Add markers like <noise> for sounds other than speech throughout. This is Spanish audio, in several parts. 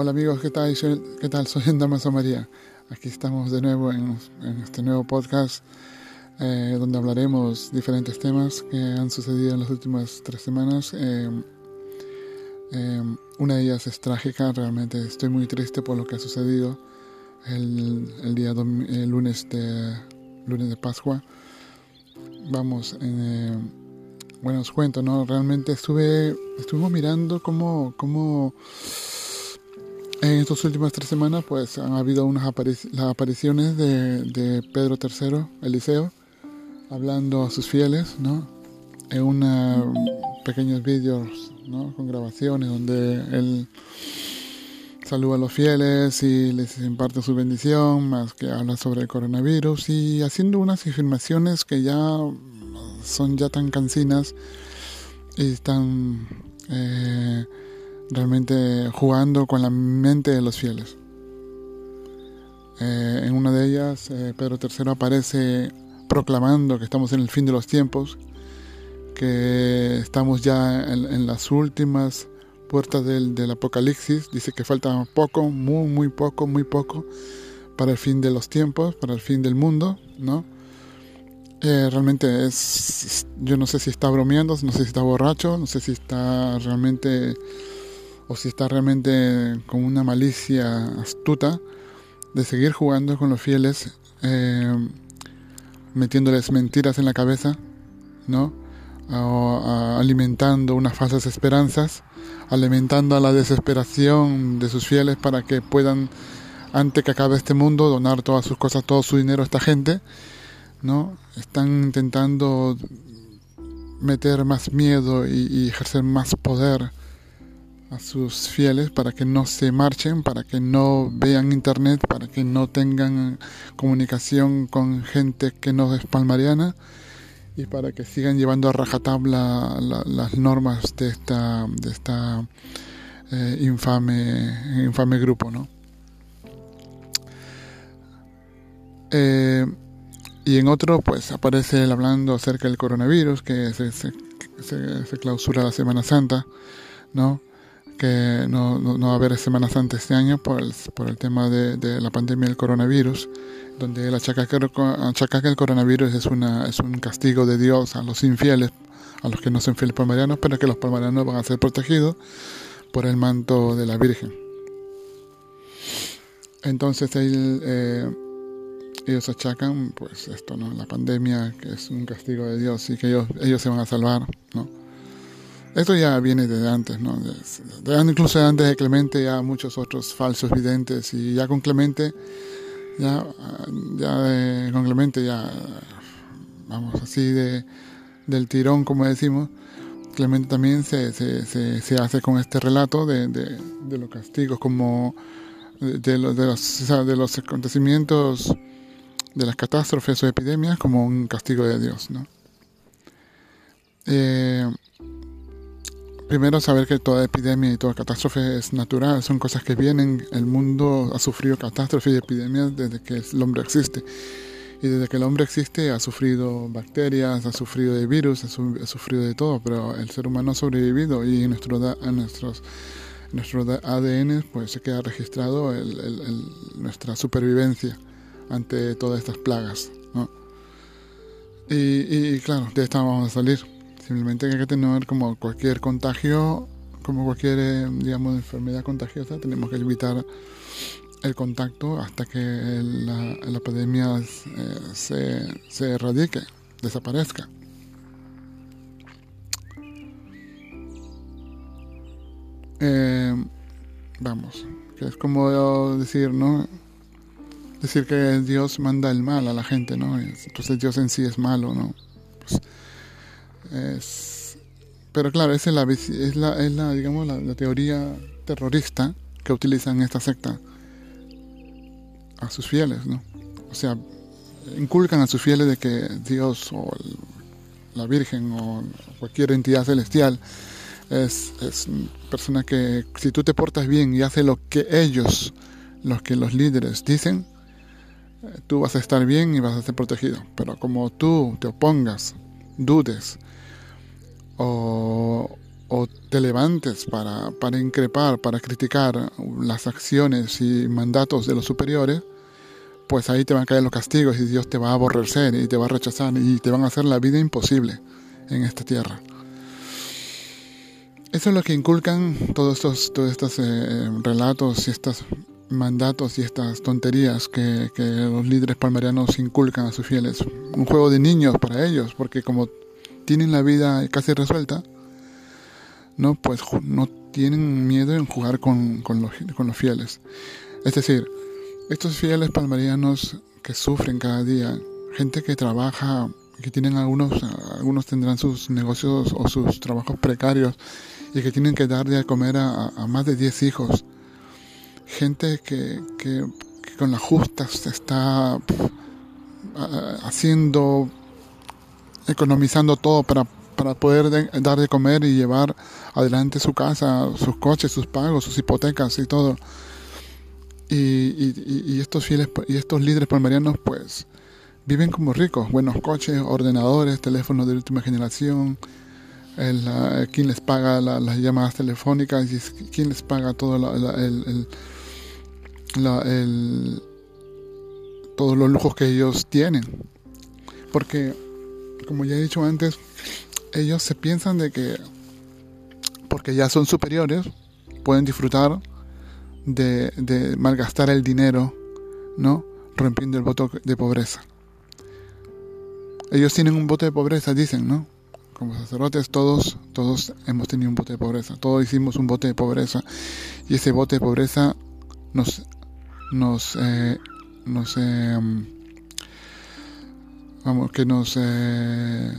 Hola amigos, ¿qué tal? ¿Qué tal? Soy Damaso María. Aquí estamos de nuevo en, este nuevo podcast eh, donde hablaremos diferentes temas que han sucedido en las últimas tres semanas. Eh, eh, una de ellas es trágica, realmente estoy muy triste por lo que ha sucedido el, día el lunes, de, lunes de Pascua. Vamos, bueno, os cuento, ¿no? Realmente estuve, estuvimos mirando cómo, cómo en estas últimas tres semanas pues han habido unas las apariciones de, Pedro III, Eliseo, hablando a sus fieles, ¿no? En una, pequeños vídeos, ¿no? Con grabaciones donde él saluda a los fieles y les imparte su bendición, más que habla sobre el coronavirus y haciendo unas afirmaciones que ya son ya tan cansinas y tan... Eh, realmente jugando con la mente de los fieles. Eh, en una de ellas, eh, Pedro III aparece proclamando que estamos en el fin de los tiempos, que estamos ya en, las últimas puertas del, del, Apocalipsis. Dice que falta poco, muy, muy poco, muy poco para el fin de los tiempos, para el fin del mundo, ¿no? Eh, realmente es, yo no sé si está bromeando, no sé si está borracho, no sé si está realmente o si está realmente con una malicia astuta de seguir jugando con los fieles, eh, metiéndoles mentiras en la cabeza, ¿no? alimentando unas falsas esperanzas, alimentando a la desesperación de sus fieles para que puedan, antes que acabe este mundo, donar todas sus cosas, todo su dinero a esta gente, ¿no? Están intentando meter más miedo y ejercer más poder a sus fieles para que no se marchen, para que no vean internet, para que no tengan comunicación con gente que no es palmariana y para que sigan llevando a rajatabla las normas de esta, de esta eh, infame, infame grupo, ¿no? Eh, y en otro, pues aparece él hablando acerca del coronavirus, que se, se, se clausura la Semana Santa, ¿no? Que no, va a haber Semana Santa este año por el, por el tema de, la pandemia del coronavirus, donde él achaca que, el coronavirus es, una, es un castigo de Dios a los infieles, a los que no son fieles palmarianos, pero que los palmarianos van a ser protegidos por el manto de la Virgen. Entonces eh, ellos achacan pues esto, ¿no? la pandemia, que es un castigo de Dios y que ellos, ellos se van a salvar. ¿no? Esto ya viene desde antes, ¿no? incluso antes de Clemente ya muchos otros falsos videntes y ya con Clemente, ya, ya con Clemente ya, vamos, así de, del tirón como decimos, Clemente también se, se, se, hace con este relato de, de, los castigos como de, los, de, los, de los acontecimientos de las catástrofes o epidemias como un castigo de Dios, ¿no? Eh, Primero, saber que toda epidemia y toda catástrofe es natural, son cosas que vienen. El mundo ha sufrido catástrofes y epidemias desde que el hombre existe. Y desde que el hombre existe ha sufrido bacterias, ha sufrido de virus, ha, sufrido de todo, pero el ser humano ha sobrevivido y en nuestro, nuestros, nuestro ADN pues, se queda registrado nuestra supervivencia ante todas estas plagas. Y, y claro, de esta vamos a salir. Simplemente hay que tener como cualquier contagio, como cualquier, eh, digamos, enfermedad contagiosa, tenemos que evitar el contacto hasta que la, la epidemia eh, se, se erradique, desaparezca. Eh, vamos, que es como decir, ¿no? Decir que Dios manda el mal a la gente, ¿no? Entonces Dios en sí es malo, ¿no? Es, pero claro, esa es la, es la, es la digamos, la, teoría terrorista que utilizan esta secta a sus fieles, ¿no? O sea, inculcan a sus fieles de que Dios o la Virgen o cualquier entidad celestial es, es persona que si tú te portas bien y haces lo que ellos, los que los líderes dicen, eh, tú vas a estar bien y vas a ser protegido. Pero como tú te opongas, dudes, o, te levantes para, para increpar, para criticar las acciones y mandatos de los superiores, pues ahí te van a caer los castigos y Dios te va a aborrecer y te va a rechazar y te van a hacer la vida imposible en esta tierra. Eso es lo que inculcan todos estos, todos estos eh, relatos y estos mandatos y estas tonterías que, que, los líderes palmarianos inculcan a sus fieles. Un juego de niños para ellos, porque como tienen la vida casi resuelta, no pues no tienen miedo en jugar con, con, los, con los fieles. Es decir, estos fieles palmarianos que sufren cada día, gente que trabaja, que tienen algunos, algunos tendrán sus negocios o sus trabajos precarios y que tienen que dar de comer a, más de 10 hijos. Gente que, que, con la justa se está haciendo, economizando todo para, para poder dar de comer y llevar adelante su casa, sus coches, sus pagos, sus hipotecas y todo. Y, y, y estos fieles y estos líderes palmarianos pues viven como ricos, buenos coches, ordenadores, teléfonos de última generación, el, quién les paga las llamadas telefónicas y quién les paga todo el, todos los lujos que ellos tienen. Porque, como ya he dicho antes, ellos se piensan de que porque ya son superiores, pueden disfrutar de, malgastar el dinero, ¿no? Rompiendo el voto de pobreza. Ellos tienen un voto de pobreza, dicen, ¿no? como sacerdotes todos, todos hemos tenido un bote de pobreza, todos hicimos un bote de pobreza y ese bote de pobreza nos, nos, eh, nos eh, vamos, que nos eh,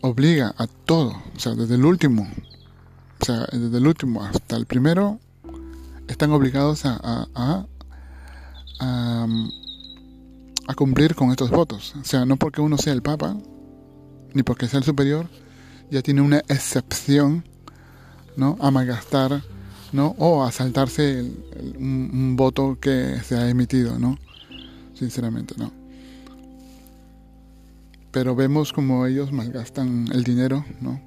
obliga a todo, o sea, desde el último, o sea, desde el último hasta el primero, están obligados a, a, a, a cumplir con estos votos, o sea, no porque uno sea el Papa, ni porque sea el superior, ya tiene una excepción ¿no? a malgastar ¿no? o a saltarse un, voto que se ha emitido, ¿no? Sinceramente, ¿no? Pero vemos como ellos malgastan el dinero, ¿no?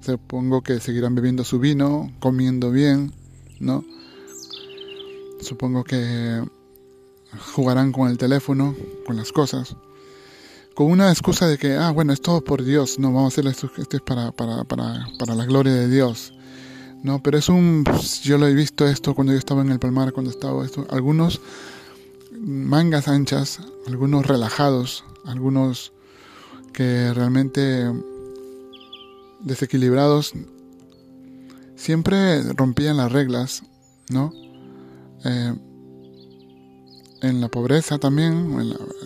Supongo que seguirán bebiendo su vino, comiendo bien, ¿no? Supongo que jugarán con el teléfono, con las cosas con una excusa de que, ah, bueno, es todo por Dios, no, vamos a hacer esto, esto es para, para, para, para la gloria de Dios. No, pero es un, yo lo he visto esto cuando yo estaba en el Palmar, cuando estaba esto, algunos mangas anchas, algunos relajados, algunos que realmente desequilibrados, siempre rompían las reglas, ¿no? Eh, en la pobreza también,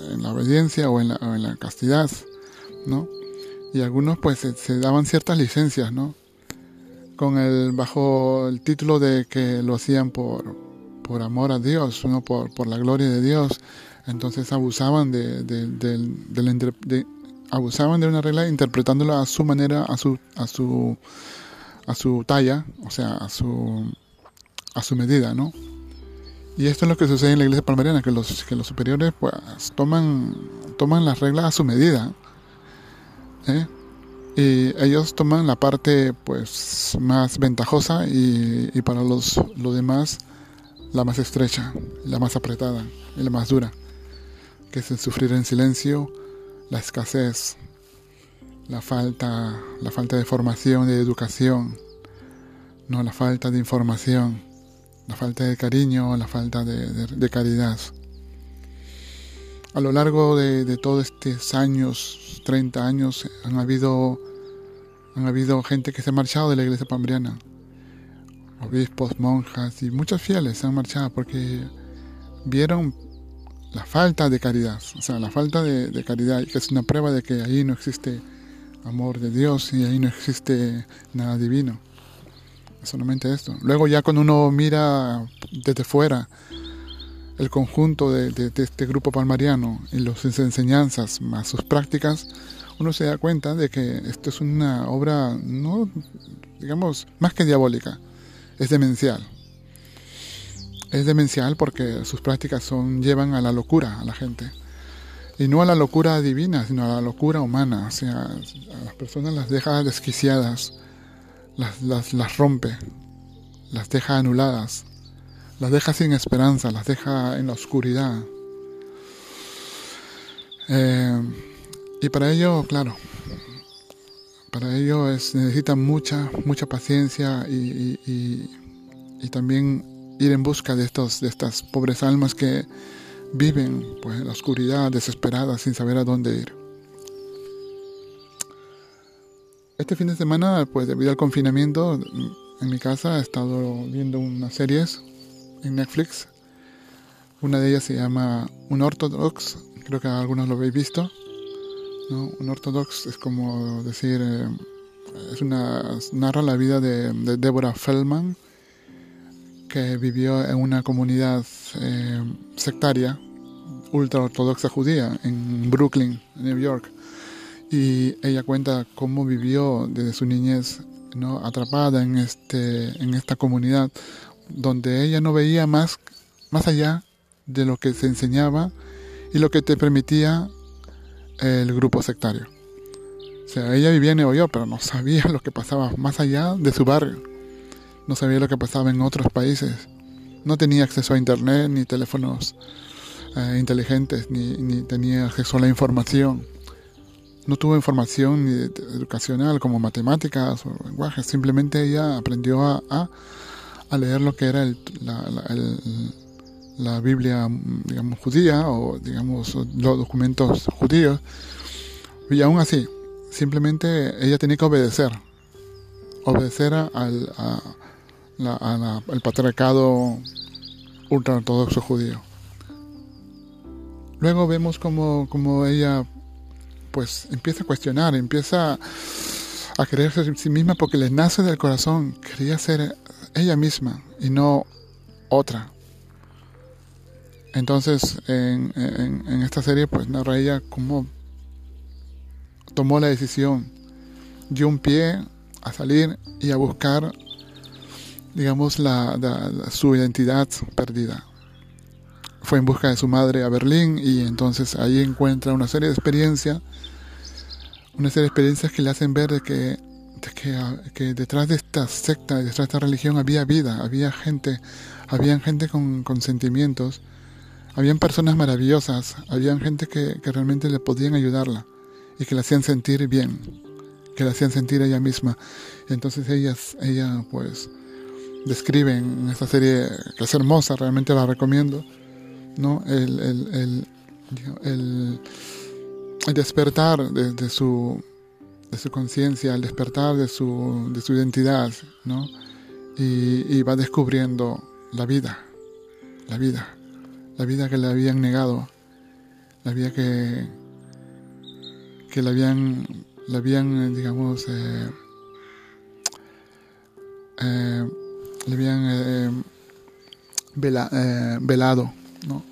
en la, obediencia o en la, castidad, ¿no? Y algunos pues se, daban ciertas licencias, ¿no? Con el, bajo el título de que lo hacían por, por amor a Dios, ¿no? Por, por la gloria de Dios. Entonces abusaban de, de, abusaban de una regla interpretándola a su manera, a su, a su, a su talla, o sea, a su, a su medida, ¿no? Y esto es lo que sucede en la iglesia palmariana, que los, que los superiores pues toman, toman las reglas a su medida. ¿eh? Y ellos toman la parte pues más ventajosa y, y para los, los demás la más estrecha, la más apretada y la más dura, que es el sufrir en silencio, la escasez, la falta, la falta de formación, de educación, no la falta de información la falta de cariño, la falta de, caridad. A lo largo de, todos estos años, 30 años, han habido, han habido gente que se ha marchado de la iglesia pambriana, obispos, monjas y muchos fieles se han marchado porque vieron la falta de caridad, o sea, la falta de, de caridad, que es una prueba de que ahí no existe amor de Dios y ahí no existe nada divino solamente esto. Luego ya cuando uno mira desde fuera el conjunto de, este grupo palmariano y sus enseñanzas más sus prácticas, uno se da cuenta de que esto es una obra, no, digamos, más que diabólica, es demencial. Es demencial porque sus prácticas son, llevan a la locura a la gente. Y no a la locura divina, sino a la locura humana. O sea, a las personas las deja desquiciadas las, las, las rompe, las deja anuladas, las deja sin esperanza, las deja en la oscuridad. Eh, y para ello, claro, para ello es, necesita mucha, mucha paciencia y, y, también ir en busca de, estos, de estas pobres almas que viven pues, en la oscuridad, desesperadas, sin saber a dónde ir. Este fin de semana, pues debido al confinamiento, en mi casa he estado viendo unas series en Netflix. Una de ellas se llama Un Ortodox, creo que algunos lo habéis visto. ¿no? Un Ortodox es como decir, eh, es una, narra la vida de, de Deborah Feldman, que vivió en una comunidad eh, sectaria, ultra ortodoxa judía, en Brooklyn, New York y ella cuenta cómo vivió desde su niñez ¿no? atrapada en, este, en esta comunidad donde ella no veía más, más allá de lo que se enseñaba y lo que te permitía el grupo sectario. O sea, ella vivía en Nueva York, pero no sabía <laughs> lo que pasaba más allá de su barrio. No sabía lo que pasaba en otros países. No tenía acceso a internet, ni teléfonos eh, inteligentes, ni, ni tenía acceso a la información no tuvo información ni educacional como matemáticas o lenguajes, simplemente ella aprendió a, a, leer lo que era el, la, la, Biblia, digamos, judía o, digamos, los documentos judíos. Y aún así, simplemente ella tenía que obedecer, obedecer al a, el patriarcado ultraortodoxo judío. Luego vemos como, como ella pues empieza a cuestionar, empieza a creerse en sí misma porque le nace del corazón, quería ser ella misma y no otra. Entonces, en, esta serie, pues narra ella cómo tomó la decisión, dio un pie a salir y a buscar, digamos, su identidad perdida fue en busca de su madre a Berlín y entonces ahí encuentra una serie de experiencias, una serie de experiencias que le hacen ver de que, que, detrás de esta secta, detrás de esta religión había vida, había gente, había gente con, con sentimientos, habían personas maravillosas, habían gente que, que realmente le podían ayudarla y que la hacían sentir bien, que la hacían sentir ella misma. entonces ellas, ella pues describen en esta serie que es hermosa, realmente la recomiendo ¿no? El, el, el, el despertar de, su, de su conciencia, el despertar de su, de su identidad, ¿no? Y, va descubriendo la vida, la vida, la vida que le habían negado, la vida que, que le habían, le habían digamos, eh, eh, le habían eh, velado ¿no?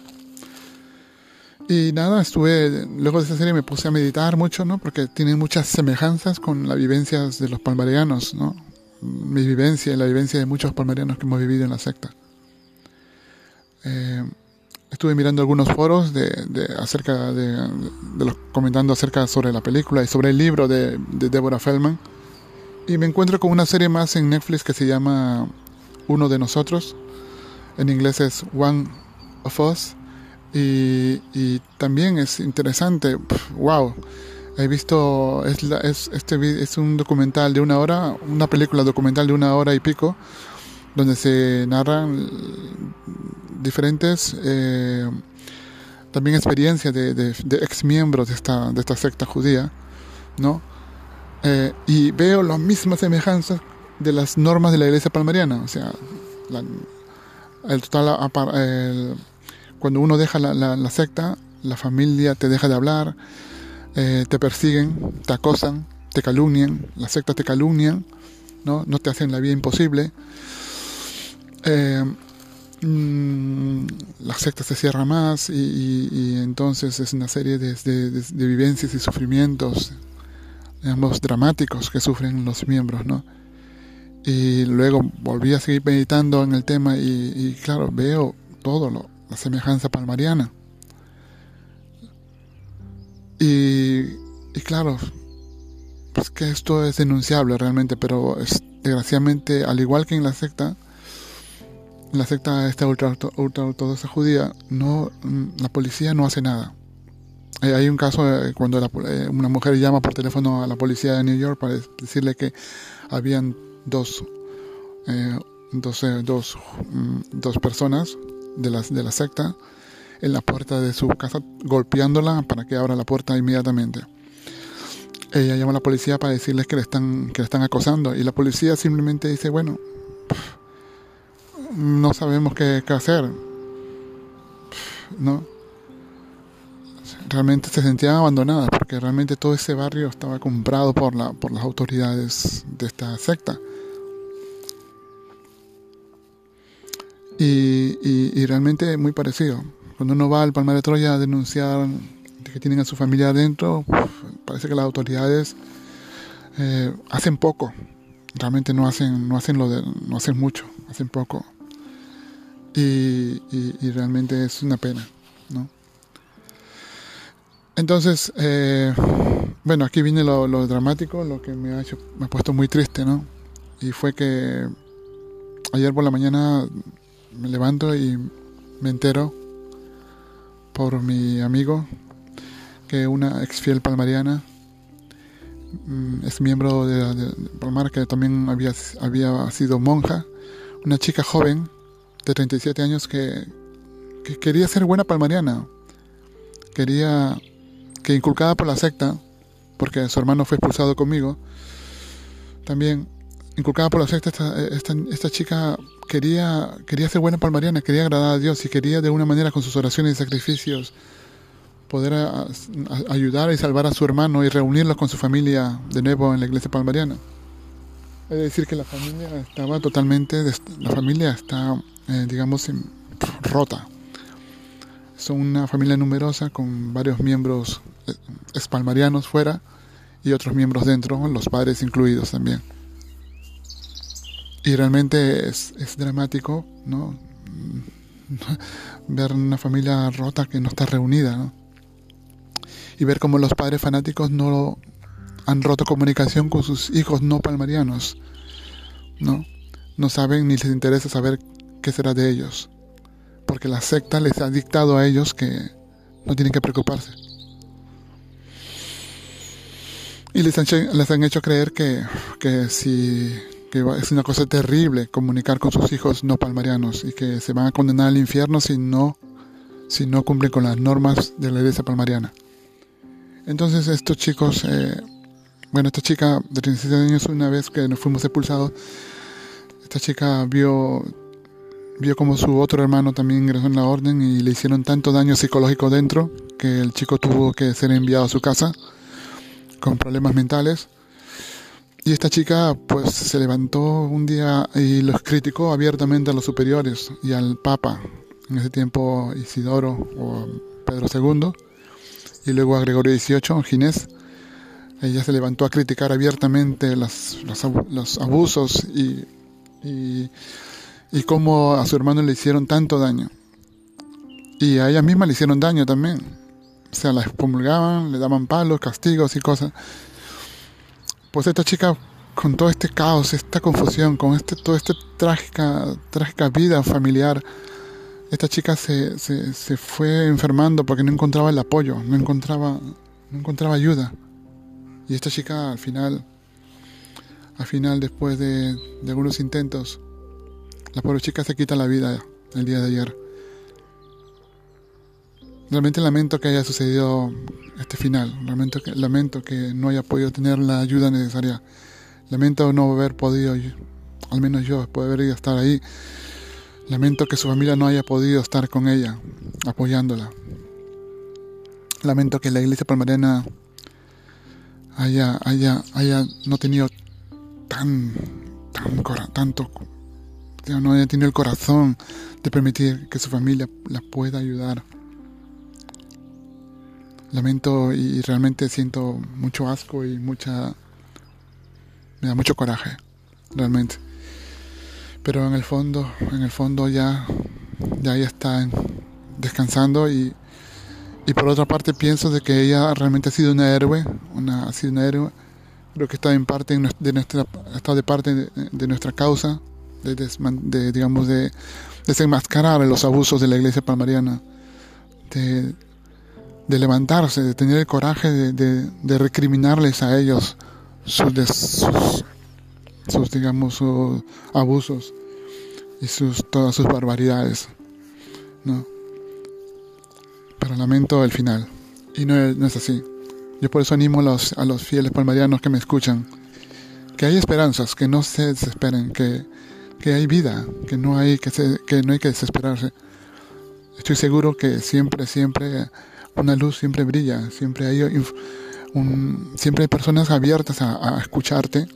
Y nada, estuve, luego de esa serie me puse a meditar mucho, ¿no? Porque tiene muchas semejanzas con las vivencias de los palmarianos, ¿no? Mi vivencia y la vivencia de muchos palmarianos que hemos vivido en la secta. Eh, estuve mirando algunos foros de, acerca de, los comentando acerca sobre la película y sobre el libro de, de Deborah Feldman. Y me encuentro con una serie más en Netflix que se llama Uno de nosotros. En inglés es One of Us. Y, también es interesante, wow. He visto, es, es, este es un documental de una hora, una película documental de una hora y pico, donde se narran diferentes eh, también experiencias de, de, ex miembros de esta, de esta secta judía, ¿no? Eh, y veo las mismas semejanzas de las normas de la iglesia palmariana, o sea, el total el, cuando uno deja la, secta, la familia te deja de hablar, eh, te persiguen, te acosan, te calumnian, las sectas te calumnian, no, no te hacen la vida imposible. Eh, mm, la secta se cierra más y, entonces es una serie de, vivencias y sufrimientos, digamos, dramáticos que sufren los miembros, ¿no? Y luego volví a seguir meditando en el tema y, y claro, veo todo lo, la semejanza palmariana. Y, y claro, pues que esto es denunciable realmente, pero es, desgraciadamente, al igual que en la secta, la secta esta ultra, ultra ortodoxa judía, no, la policía no hace nada. Hay un caso cuando eh, una mujer llama por teléfono a la policía de New York para decirle que habían dos, eh, dos, eh, dos, mm, dos, personas de la, de la secta en la puerta de su casa golpeándola para que abra la puerta inmediatamente. Ella llama a la policía para decirles que le están, que le están acosando y la policía simplemente dice, bueno, no sabemos qué, qué hacer. ¿No? Realmente se sentían abandonadas porque realmente todo ese barrio estaba comprado por, la, por las autoridades de esta secta. Y, y, realmente muy parecido. Cuando uno va al Palmar de Troya a denunciar que tienen a su familia adentro, parece que las autoridades eh, hacen poco. Realmente no hacen, no hacen lo de, no hacen mucho, hacen poco. Y, y, realmente es una pena, ¿no? Entonces, eh, bueno, aquí viene lo, lo, dramático, lo que me ha hecho, me ha puesto muy triste, ¿no? Y fue que ayer por la mañana me levanto y me entero por mi amigo que una ex fiel palmariana mm, es miembro de, de, Palmar que también había, había sido monja, una chica joven de 37 años que, quería ser buena palmariana, quería que inculcada por la secta, porque su hermano fue expulsado conmigo, también inculcada por la secta, esta, chica quería, quería ser buena palmariana, quería agradar a Dios y quería de una manera con sus oraciones y sacrificios poder ayudar y salvar a su hermano y reunirlo con su familia de nuevo en la iglesia palmariana. Es decir, que la familia estaba totalmente, la familia está eh, digamos, rota. Son una familia numerosa con varios miembros eh, espalmarianos fuera y otros miembros dentro, los padres incluidos también. Y realmente es, es dramático, ¿no? <laughs> ver una familia rota que no está reunida, ¿no? Y ver cómo los padres fanáticos no han roto comunicación con sus hijos no palmarianos, ¿no? No saben ni les interesa saber qué será de ellos, porque la secta les ha dictado a ellos que no tienen que preocuparse. Y les han, les han hecho creer que, que, si, que es una cosa terrible comunicar con sus hijos no palmarianos y que se van a condenar al infierno si no, si no cumplen con las normas de la iglesia palmariana. Entonces estos chicos, eh, bueno, esta chica de 37 años, una vez que nos fuimos expulsados, esta chica vio vio como su otro hermano también ingresó en la orden y le hicieron tanto daño psicológico dentro que el chico tuvo que ser enviado a su casa con problemas mentales. Y esta chica pues se levantó un día y los criticó abiertamente a los superiores y al Papa, en ese tiempo Isidoro o Pedro II, y luego a Gregorio XVIII, Ginés. Ella se levantó a criticar abiertamente los, los, abusos y, y y cómo a su hermano le hicieron tanto daño. Y a ella misma le hicieron daño también. O sea, la expulgaban, le daban palos, castigos y cosas. Pues esta chica, con todo este caos, esta confusión, con este, toda esta trágica, trágica vida familiar, esta chica se, se, fue enfermando porque no encontraba el apoyo, no encontraba, no encontraba ayuda. Y esta chica al final, al final después de, de algunos intentos, la pobre chica se quita la vida el día de ayer. Realmente lamento que haya sucedido este final. Lamento que, lamento que no haya podido tener la ayuda necesaria. Lamento no haber podido, al menos yo, poder estar ahí. Lamento que su familia no haya podido estar con ella, apoyándola. Lamento que la iglesia palmarena haya, haya, haya no tenido tan, tan tanto no haya tenido el corazón de permitir que su familia la pueda ayudar. Lamento y realmente siento mucho asco y mucha... me da mucho coraje, realmente. Pero en el fondo, en el fondo ya, ya ella está descansando y, y por otra parte pienso de que ella realmente ha sido una héroe, una, ha sido una héroe creo que está en parte de nuestra, está de parte de, nuestra causa, de, digamos, de desenmascarar los abusos de la iglesia palmariana, de, levantarse, de tener el coraje de, recriminarles a ellos sus, sus, digamos, sus abusos y sus, todas sus barbaridades. ¿no? Pero lamento el final. Y no es, no es así. Yo por eso animo a los, a los fieles palmarianos que me escuchan, que hay esperanzas, que no se desesperen, que, que hay vida, que no hay que, que no hay que desesperarse. Estoy seguro que siempre, siempre una luz siempre brilla, siempre hay un, siempre hay personas abiertas a, escucharte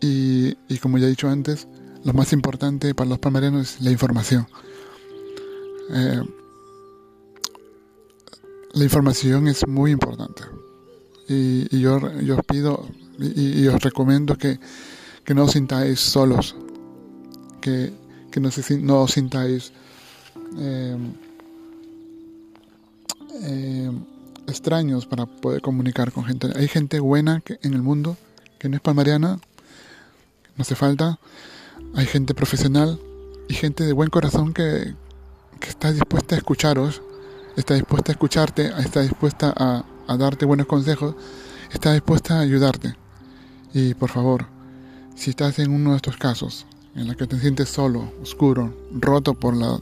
y, y, como ya he dicho antes, lo más importante para los palmarianos es la información. Eh, la información es muy importante. Y, yo, yo, os pido y, os recomiendo que, no os sintáis solos, que, no, no os sintáis em, em, extraños para poder comunicar con gente. Hay gente buena en el mundo que no es palmariana, no hace falta. Hay gente profesional y gente de buen corazón que, que está dispuesta a escucharos está dispuesta a escucharte, está dispuesta a, darte buenos consejos, está dispuesta a ayudarte. Y por favor, si estás en uno de estos casos, en la que te sientes solo, oscuro, roto por la,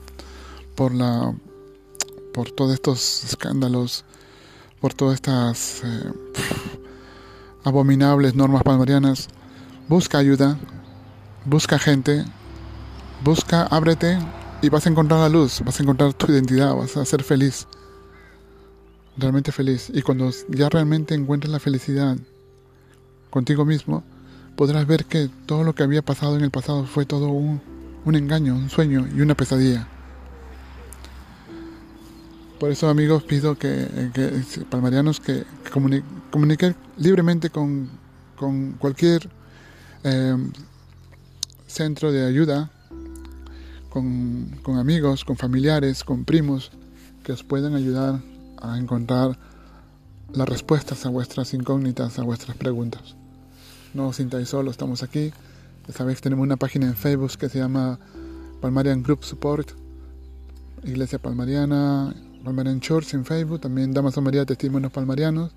por la, por todos estos escándalos, por todas estas eh, abominables normas palmarianas, busca ayuda, busca gente, busca, ábrete y vas a encontrar la luz, vas a encontrar tu identidad, vas a ser feliz, realmente feliz. Y cuando ya realmente encuentres la felicidad contigo mismo, podrás ver que todo lo que había pasado en el pasado fue todo un, engaño, un sueño y una pesadilla. Por eso amigos pido que, que palmarianos que, comuniquen libremente con, cualquier eh, centro de ayuda con, amigos, con familiares, con primos que os puedan ayudar a encontrar las respuestas a vuestras incógnitas, a vuestras preguntas. No os sintáis solos, estamos aquí. Ya sabéis, tenemos una página en Facebook que se llama Palmarian Group Support, Iglesia Palmariana, Palmarian Church en Facebook, también Damaso María Testimonios Palmarianos.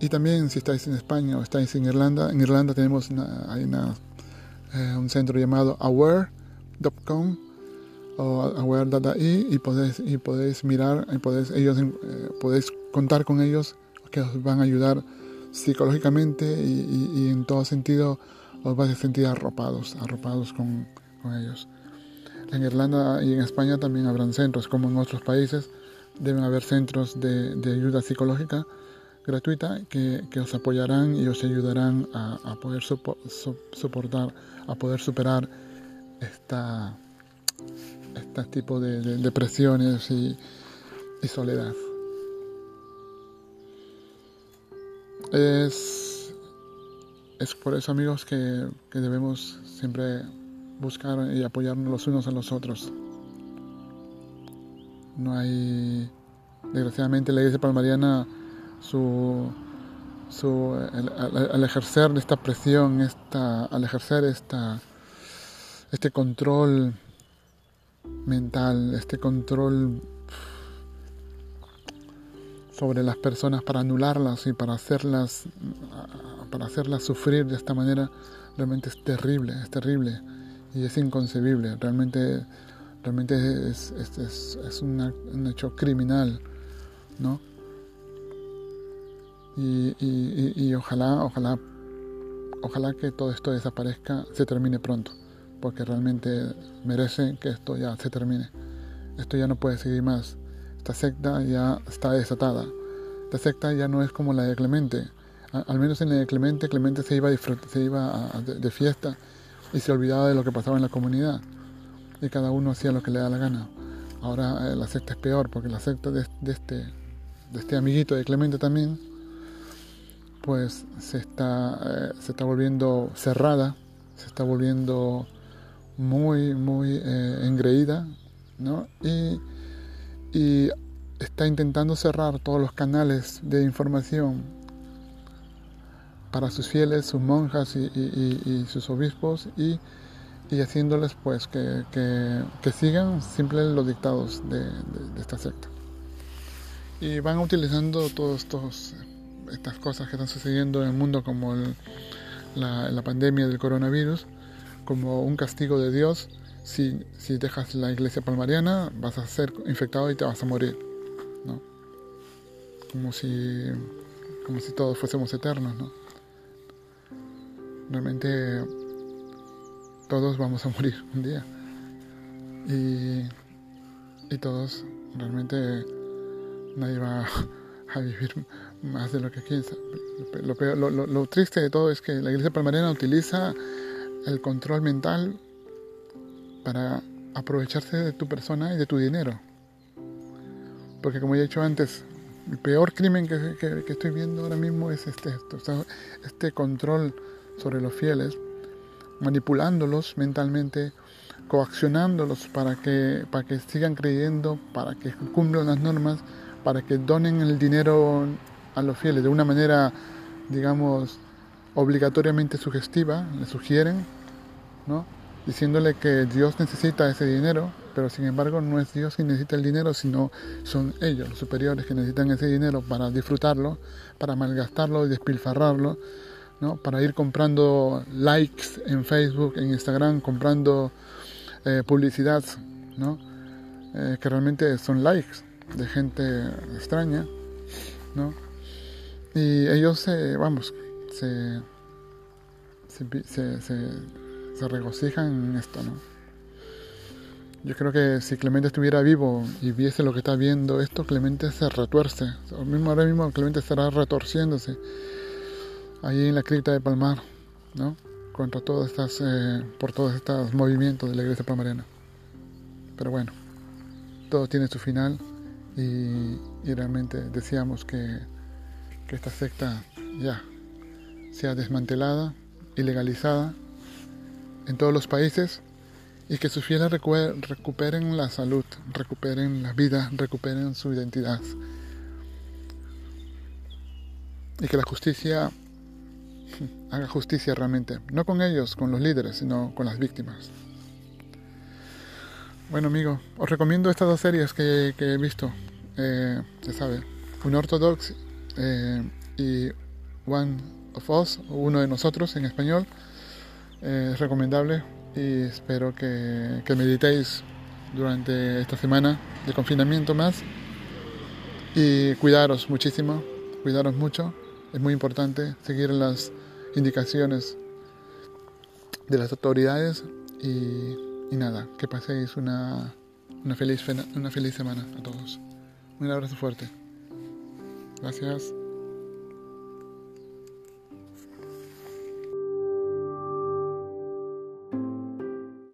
Y también si estáis en España o estáis en Irlanda, en Irlanda tenemos hay eh, un centro llamado aware.com o aware.ai y podéis, y podéis mirar, y podéis, ellos, eh, podéis contar con ellos que os van a ayudar psicológicamente y, en todo sentido os vais a sentir arropados, arropados con, con, ellos. En Irlanda y en España también habrán centros, como en otros países, deben haber centros de, de ayuda psicológica gratuita que, que, os apoyarán y os ayudarán a, a poder soportar, a poder superar esta este tipo de, depresiones y, soledad. Es, es por eso amigos que, debemos siempre buscar y apoyarnos los unos a los otros. No hay, desgraciadamente la iglesia palmariana, su, su, al, ejercer esta presión, esta, al ejercer esta, este control mental, este control sobre las personas para anularlas y para hacerlas para hacerlas sufrir de esta manera realmente es terrible, es terrible y es inconcebible, realmente realmente es, es, un hecho criminal, ¿no? Y, ojalá, ojalá, ojalá que todo esto desaparezca, se termine pronto porque realmente merece que esto ya se termine. Esto ya no puede seguir más. Esta secta ya está desatada. Esta secta ya no es como la de Clemente. Al menos en la de Clemente, Clemente se iba, se iba de, fiesta y se olvidaba de lo que pasaba en la comunidad. Y cada uno hacía lo que le da la gana. Ahora eh, la secta es peor, porque la secta de, este, de este amiguito de Clemente también, pues se está, eh, se está volviendo cerrada, se está volviendo muy, muy eh, engreída, ¿no? Y, y está intentando cerrar todos los canales de información para sus fieles, sus monjas y, sus obispos y, haciéndoles pues que, sigan simplemente los dictados de, esta secta. Y van utilizando todas estas cosas que están sucediendo en el mundo como la, la, pandemia del coronavirus como un castigo de Dios. Si, si dejas la iglesia palmariana vas a ser infectado y te vas a morir. ¿no? Como si, como si todos fuésemos eternos. ¿no? realmente todos vamos a morir un día. Y, y todos, realmente nadie va <laughs> a vivir más de lo que piensa. Lo, lo, triste de todo es que la iglesia palmarina utiliza el control mental para aprovecharse de tu persona y de tu dinero. Porque como ya he dicho antes, el peor crimen que, que, estoy viendo ahora mismo es este, este control sobre los fieles, manipulándolos mentalmente, coaccionándolos para que, para que sigan creyendo, para que cumplan las normas, para que donen el dinero a los fieles de una manera, digamos, obligatoriamente sugestiva, le sugieren, ¿no? diciéndole que Dios necesita ese dinero, pero sin embargo no es Dios quien necesita el dinero, sino son ellos, los superiores, que necesitan ese dinero para disfrutarlo, para malgastarlo y despilfarrarlo para ir comprando likes en Facebook, en Instagram, comprando eh, publicidad, ¿no? Eh, que realmente son likes de gente extraña, ¿no? Y ellos, se, vamos, se, se, regocijan en esto, ¿no? Yo creo que si Clemente estuviera vivo y viese lo que está viendo esto, Clemente se retuerce. mismo ahora mismo Clemente estará retorciéndose allí en la cripta de Palmar, ¿no? Contra todas estas, eh, por todos estos movimientos de la iglesia palmarena. Pero bueno, todo tiene su final y, realmente deseamos que, que, esta secta ya sea desmantelada y legalizada en todos los países y que sus fieles recuperen la salud, recuperen la vida, recuperen su identidad. Y que la justicia haga justicia realmente, no con ellos, con los líderes, sino con las víctimas. Bueno amigo, os recomiendo estas dos series que, he visto, eh, se sabe, Un Ortodox eh, y One of Us, uno de nosotros en español, eh, es recomendable y espero que, que meditéis durante esta semana de confinamiento más. Y cuidaros muchísimo, cuidaros mucho, es muy importante seguir las indicaciones de las autoridades y, nada, que paséis una, una, feliz, una feliz semana a todos. Un abrazo fuerte. Gracias.